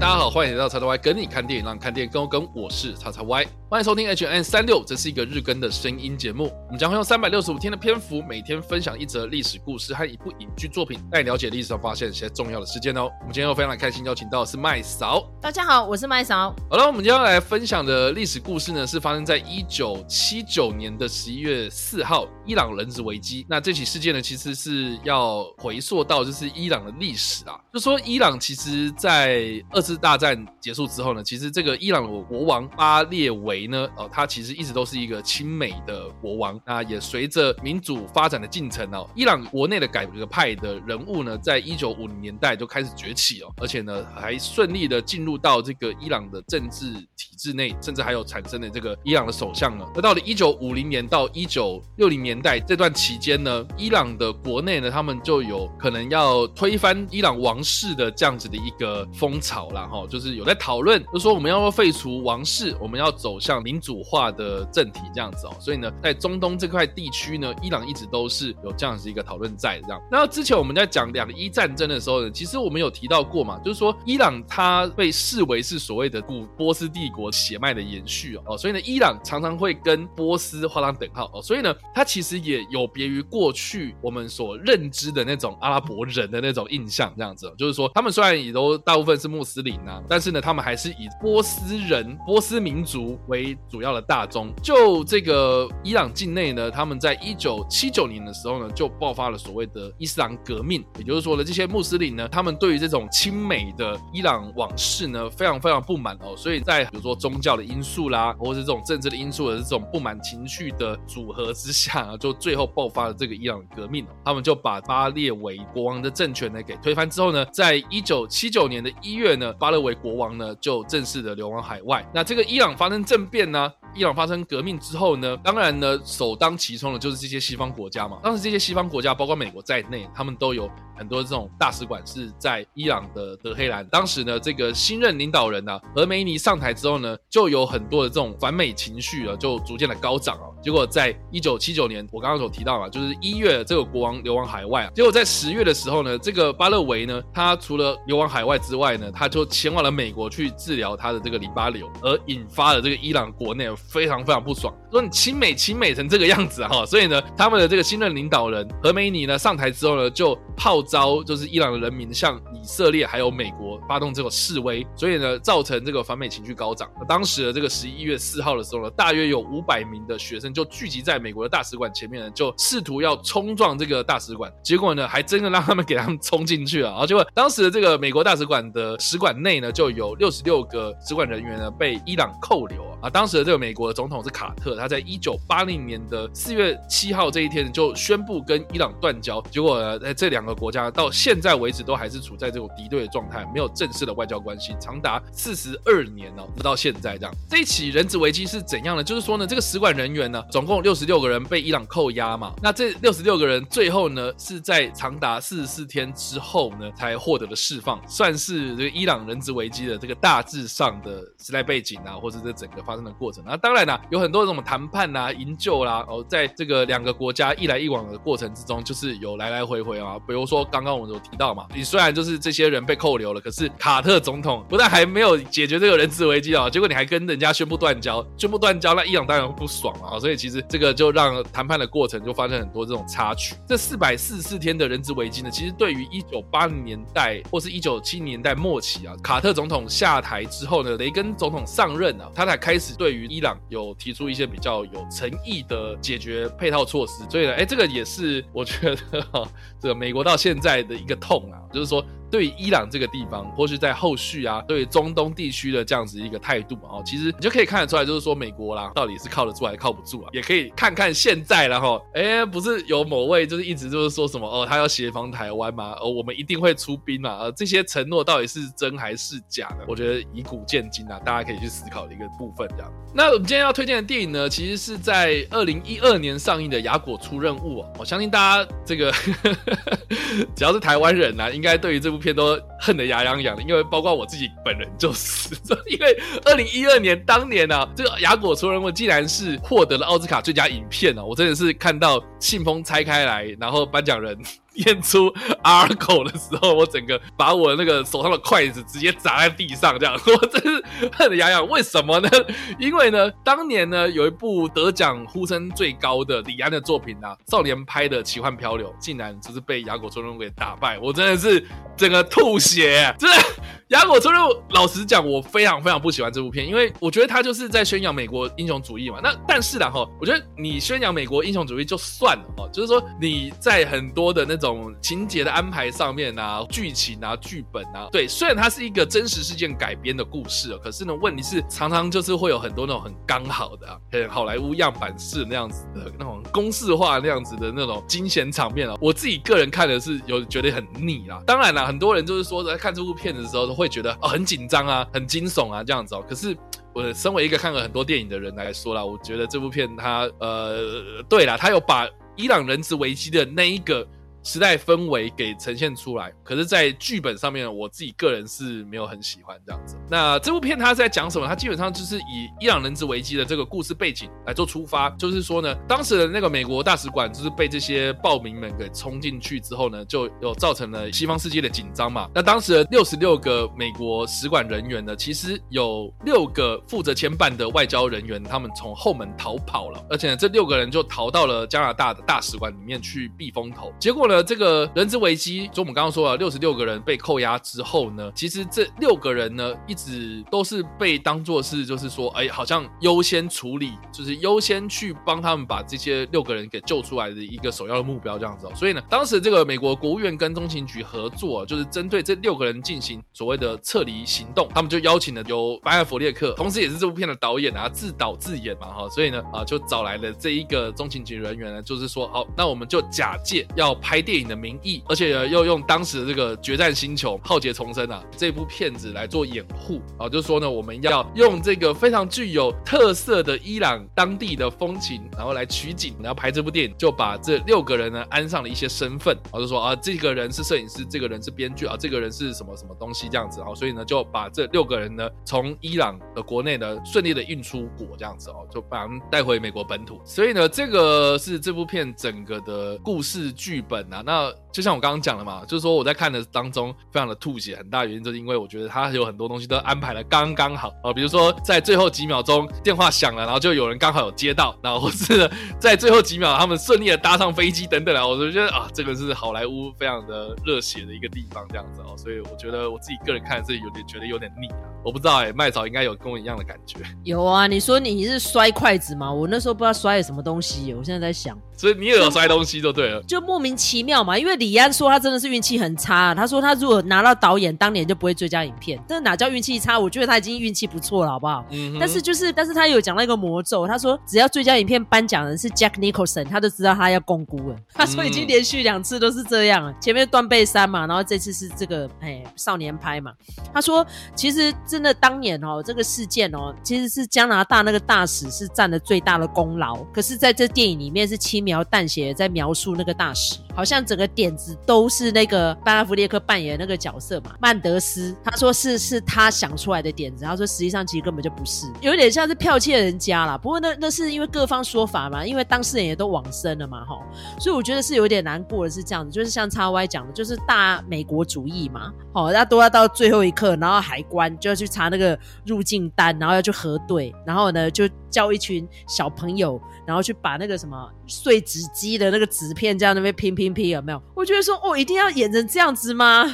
大家好，欢迎来到叉叉 Y 跟你看电影，让你看电影更有梗。我是叉叉 Y，欢迎收听 H&M 365，这是一个日更的声音节目。我们将会用三百六十五天的篇幅，每天分享一则历史故事和一部影剧作品，带你了解历史上发现一些重要的事件哦。我们今天又非常的开心，邀请到的是麦嫂。大家好，我是麦嫂。好了，我们今天要来分享的历史故事呢，是发生在一九七九年的十一月四号，伊朗人质危机。那这起事件呢，其实是要回溯到就是伊朗的历史啊，就说伊朗其实在二次大战结束之后呢，其实这个伊朗的国王巴列维呢，哦，他其实一直都是一个亲美的国王。那也随着民主发展的进程哦，伊朗国内的改革派的人物呢，在一九五零年代就开始崛起哦，而且呢，还顺利的进入到这个伊朗的政治体制内，甚至还有产生的这个伊朗的首相呢。那到了一九五零年到一九六零年代这段期间呢，伊朗的国内呢，他们就有可能要推翻伊朗王室的这样子的一个风潮啦。哈，就是有在讨论，就说我们要不废除王室，我们要走向民主化的政体这样子哦。所以呢，在中东这块地区呢，伊朗一直都是有这样子一个讨论在这样。那之前我们在讲两伊战争的时候呢，其实我们有提到过嘛，就是说伊朗它被视为是所谓的古波斯帝国血脉的延续哦，所以呢，伊朗常常会跟波斯画上等号哦，所以呢，它其实也有别于过去我们所认知的那种阿拉伯人的那种印象这样子，就是说他们虽然也都大部分是穆斯林啊。但是呢，他们还是以波斯人、波斯民族为为主要的大宗。就这个伊朗境内呢，他们在一九七九年的时候呢，就爆发了所谓的伊斯兰革命。也就是说呢，这些穆斯林呢，他们对于这种亲美的伊朗往事呢，非常非常不满哦。所以在比如说宗教的因素啦，或者是这种政治的因素的这种不满情绪的组合之下啊，就最后爆发了这个伊朗革命。他们就把巴列维国王的政权呢给推翻之后呢，在一九七九年的一月呢，巴列维国王呢，就正式的流亡海外。那这个伊朗发生政变呢，伊朗发生革命之后呢，当然呢，首当其冲的就是这些西方国家嘛。当时这些西方国家，包括美国在内，他们都有很多这种大使馆是在伊朗的德黑兰。当时呢，这个新任领导人呢、啊，荷梅尼上台之后呢，就有很多的这种反美情绪啊，就逐渐的高涨啊。结果在一九七九年，我刚刚所提到嘛，就是一月这个国王流亡海外啊。结果在十月的时候呢，这个巴勒维呢，他除了流亡海外之外呢，他就前往了美国去治疗他的这个淋巴瘤，而引发了这个伊朗国内非常非常不爽，说你亲美亲美成这个样子哈，所以呢，他们的这个新任领导人何梅尼呢上台之后呢，就号召就是伊朗的人民向以色列还有美国发动这个示威，所以呢，造成这个反美情绪高涨。当时的这个十一月四号的时候呢，大约有五百名的学生就聚集在美国的大使馆前面呢，就试图要冲撞这个大使馆，结果呢，还真的让他们给他们冲进去了，然后结果当时的这个美国大使馆的使馆内呢，就有六十六个使馆人员呢被伊朗扣留啊。当时的这个美国的总统是卡特，他在一九八零年的四月七号这一天就宣布跟伊朗断交。结果呢，在这两个国家到现在为止都还是处在这种敌对的状态，没有正式的外交关系，长达四十二年哦，直到现在这样。这一起人质危机是怎样呢？就是说呢，这个使馆人员呢，总共六十六个人被伊朗扣押嘛。那这六十六个人最后呢，是在长达四十四天之后呢，才获得了释放，算是这个伊朗人质危机的这个大致上的时代背景啊，或者这整个。发生的过程，那当然啦，有很多这种谈判呐、营救啦，哦，在这个两个国家一来一往的过程之中，就是有来来回回啊。比如说刚刚我们有提到嘛，你虽然就是这些人被扣留了，可是卡特总统不但还没有解决这个人质危机啊，结果你还跟人家宣布断交，宣布断交，那伊朗当然会不爽啊。所以其实这个就让谈判的过程就发生很多这种插曲。这四百四十四天的人质危机呢，其实对于一九八零年代或是一九七零年代末期啊，卡特总统下台之后呢，雷根总统上任啊，他才开。开始对于伊朗有提出一些比较有诚意的解决配套措施，所以呢，哎，这个也是我觉得哈，这个美国到现在的一个痛啊，就是说。对伊朗这个地方，或是在后续啊，对中东地区的这样子一个态度啊，其实你就可以看得出来，就是说美国啦，到底是靠得住还是靠不住啊？也可以看看现在了哈，哎，不是有某位就是一直就是说什么哦，他要协防台湾嘛，哦，我们一定会出兵嘛，呃，这些承诺到底是真还是假的？我觉得以古鉴今啊，大家可以去思考的一个部分这样。那我们今天要推荐的电影呢，其实是在二零一二年上映的《雅果出任务》哦，我相信大家这个 只要是台湾人啊，应该对于这部。片都恨得牙痒痒的，因为包括我自己本人就是，因为二零一二年当年啊，这个《雅果出人物》竟然是获得了奥斯卡最佳影片啊，我真的是看到信封拆开来，然后颁奖人。演出 Argo 的时候，我整个把我那个手上的筷子直接砸在地上，这样 我真是恨得牙痒。为什么呢？因为呢，当年呢有一部得奖呼声最高的李安的作品啊，少年拍的《奇幻漂流》，竟然就是被亚果村润给打败，我真的是整个吐血，真的。亚果村润，老实讲，我非常非常不喜欢这部片，因为我觉得他就是在宣扬美国英雄主义嘛。那但是啦哈，我觉得你宣扬美国英雄主义就算了哦，就是说你在很多的那种情节的安排上面啊，剧情啊，剧本啊，对，虽然它是一个真实事件改编的故事，可是呢，问题是常常就是会有很多那种很刚好的、啊，很好莱坞样板式那样子的那种公式化那样子的那种惊险场面啊，我自己个人看的是有觉得很腻啦。当然啦，很多人就是说在看这部片子的时候都。会觉得哦很紧张啊，很惊悚啊这样子哦。可是 我身为一个看了很多电影的人来说啦，我觉得这部片它呃，对啦，它有把伊朗人质危机的那一个。时代氛围给呈现出来，可是，在剧本上面，我自己个人是没有很喜欢这样子。那这部片它在讲什么？它基本上就是以伊朗人质危机的这个故事背景来做出发，就是说呢，当时的那个美国大使馆就是被这些暴民们给冲进去之后呢，就有造成了西方世界的紧张嘛。那当时的六十六个美国使馆人员呢，其实有六个负责牵办的外交人员，他们从后门逃跑了，而且呢，这六个人就逃到了加拿大的大使馆里面去避风头，结果呢。这个人质危机，就我们刚刚说了，六十六个人被扣押之后呢，其实这六个人呢，一直都是被当作是，就是说，哎，好像优先处理，就是优先去帮他们把这些六个人给救出来的一个首要的目标，这样子哦。所以呢，当时这个美国国务院跟中情局合作，就是针对这六个人进行所谓的撤离行动，他们就邀请了由班艾弗列克，同时也是这部片的导演啊，自导自演嘛，哈，所以呢，啊，就找来了这一个中情局人员呢，就是说，好，那我们就假借要拍。电影的名义，而且又用当时的这个决战星球浩劫重生啊这部片子来做掩护啊，就说呢，我们要用这个非常具有特色的伊朗当地的风情，然后来取景，然后拍这部电影，就把这六个人呢安上了一些身份，啊，就说啊，这个人是摄影师，这个人是编剧啊，这个人是什么什么东西这样子啊，所以呢就把这六个人呢从伊朗的国内呢顺利的运出国这样子哦，就把他们带回美国本土。所以呢，这个是这部片整个的故事剧本啊。那就像我刚刚讲的嘛，就是说我在看的当中非常的吐血，很大原因就是因为我觉得他有很多东西都安排的刚刚好啊，比如说在最后几秒钟电话响了，然后就有人刚好有接到，然后或是 在最后几秒他们顺利的搭上飞机等等啊，我就觉得啊，这个是好莱坞非常的热血的一个地方这样子哦，所以我觉得我自己个人看是有点觉得有点腻啊，我不知道哎、欸，麦嫂应该有跟我一样的感觉。有啊，你说你是摔筷子吗？我那时候不知道摔了什么东西，我现在在想，所以你也有摔东西就对了，就莫名其妙嘛，因为李安说他真的是运气很差，啊，他说他如果拿到导演当年就不会最佳影片，这哪叫运气差？我觉得他已经运气不错了，好不好？嗯。但是就是，但是他有讲到一个魔咒，他说只要最佳影片颁奖人是 Jack Nicholson，他就知道他要共估了。他说已经连续两次都是这样了，前面断背山嘛，然后这次是这个哎少年拍嘛。他说其实真的当年哦这个事件哦，其实是加拿大那个大使是占了最大的功劳，可是在这电影里面是轻描淡写在描述那个大使，好像整个点子都是那个班拉弗列克扮演的那个角色嘛，曼德斯，他说是是他想出来的点子，他说实际上其实根本就不是，有点像是剽窃人家啦。不过那那是因为各方说法嘛，因为当事人也都往生了嘛，哈，所以我觉得是有点难过的是这样子，就是像叉 Y 讲的，就是大美国主义嘛，好，大家都要到最后一刻，然后海关就要去查那个入境单，然后要去核对，然后呢就叫一群小朋友，然后去把那个什么碎纸机的那个纸片这样那边拼拼有没有？我觉得说哦，一定要演成这样子吗？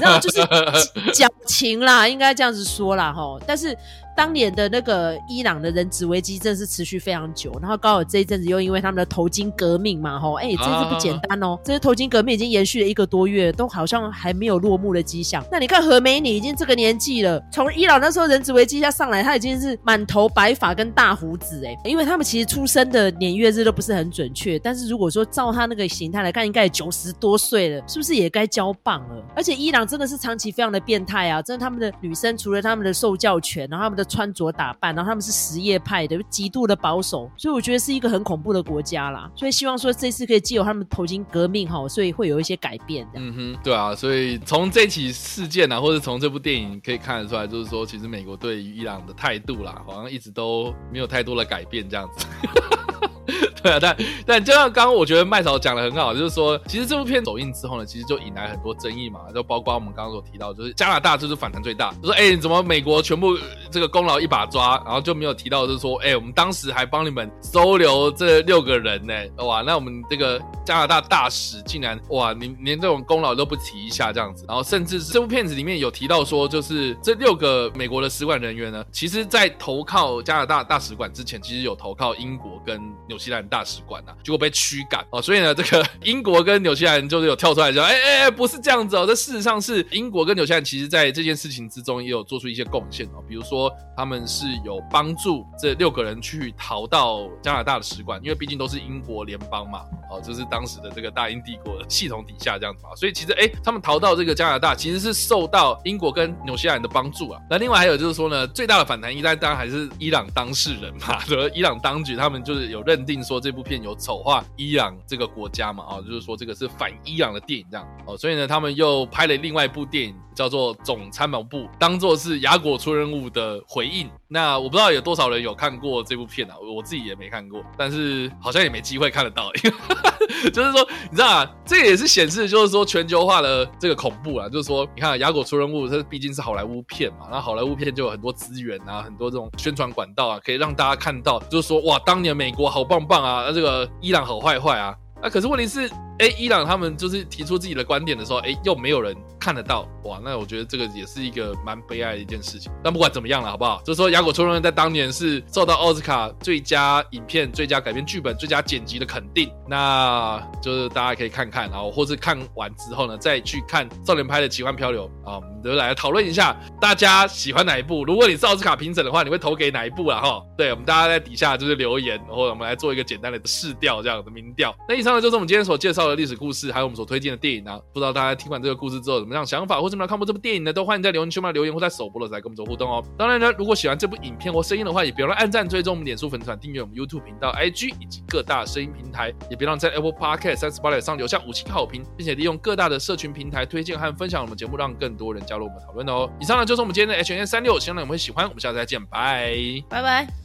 然后，就是 讲情啦，应该这样子说啦，哈。但是。当年的那个伊朗的人质危机真的是持续非常久，然后刚好这一阵子又因为他们的头巾革命嘛，吼，哎，这次不简单哦，这些头巾革命已经延续了一个多月，都好像还没有落幕的迹象。那你看何美女已经这个年纪了，从伊朗那时候人质危机一下上来，她已经是满头白发跟大胡子，哎，因为他们其实出生的年月日都不是很准确，但是如果说照他那个形态来看，应该九十多岁了，是不是也该交棒了？而且伊朗真的是长期非常的变态啊，真的他们的女生除了他们的受教权，然后他们的穿着打扮，然后他们是实业派的，极度的保守，所以我觉得是一个很恐怖的国家啦。所以希望说这次可以借由他们头巾革命哈，所以会有一些改变。嗯哼，对啊，所以从这起事件啊，或者从这部电影可以看得出来，就是说其实美国对于伊朗的态度啦，好像一直都没有太多的改变这样子。对啊，但但就像刚刚我觉得麦嫂讲的很好，就是说，其实这部片走映之后呢，其实就引来很多争议嘛，就包括我们刚刚所提到，就是加拿大就是反弹最大，就说哎，怎么美国全部这个功劳一把抓，然后就没有提到就是说，哎，我们当时还帮你们收留这六个人呢，哇，那我们这个加拿大大使竟然哇，你连这种功劳都不提一下这样子，然后甚至这部片子里面有提到说，就是这六个美国的使馆人员呢，其实在投靠加拿大大使馆之前，其实有投靠英国跟纽西兰大使馆呐、啊，结果被驱赶哦。所以呢，这个英国跟纽西兰就是有跳出来说，哎哎哎，不是这样子哦。这事实上是英国跟纽西兰其实在这件事情之中也有做出一些贡献哦。比如说，他们是有帮助这六个人去逃到加拿大的使馆，因为毕竟都是英国联邦嘛，哦，就是当时的这个大英帝国的系统底下这样子嘛。所以其实哎，他们逃到这个加拿大，其实是受到英国跟纽西兰的帮助啊。那另外还有就是说呢，最大的反弹，一旦当然还是伊朗当事人嘛，和 伊朗当局他们就是有认定说这部片有丑化伊朗这个国家嘛，哦，就是说这个是反伊朗的电影这样哦，所以呢，他们又拍了另外一部电影叫做《总参谋部》，当做是雅果出任务的回应。那我不知道有多少人有看过这部片啊，我自己也没看过，但是好像也没机会看得到，就是说你知道啊，这也是显示就是说全球化的这个恐怖啊，就是说你看雅果出任务，它毕竟是好莱坞片嘛，那好莱坞片就有很多资源啊，很多这种宣传管道啊，可以让大家看到，就是说哇，当年美国好棒棒啊，那这个伊朗好坏坏啊，那可是问题是。哎，伊朗他们就是提出自己的观点的时候，哎，又没有人看得到，哇，那我觉得这个也是一个蛮悲哀的一件事情。但不管怎么样了，好不好？就是说，《雅果出任务》在当年是受到奥斯卡最佳影片、最佳改编剧本、最佳剪辑的肯定，那就是大家可以看看，然后或是看完之后呢，再去看少年派的《奇幻漂流》啊，我们就来讨论一下，大家喜欢哪一部？如果你是奥斯卡评审的话，你会投给哪一部啊？哈，对，我们大家在底下就是留言，然后我们来做一个简单的试调，这样的民调。那以上呢，就是我们今天所介绍的历史故事，还有我们所推荐的电影呢、不知道大家听完这个故事之后有什么样想法，或者怎么样看过这部电影呢？都欢迎在留言区嘛留言，或在首播的时候跟我们做互动哦。当然呢，如果喜欢这部影片或声音的话，也别忘按赞、追踪我们脸书粉团、订阅我们 YouTube 频道、IG 以及各大声音平台，也别忘在 Apple Podcast 三十八点上留下五星好评，并且利用各大的社群平台推荐和分享我们节目，让更多人加入我们讨论哦。以上呢就是我们今天的 H&M 365，希望你们会喜欢。我们下次再见，拜拜拜。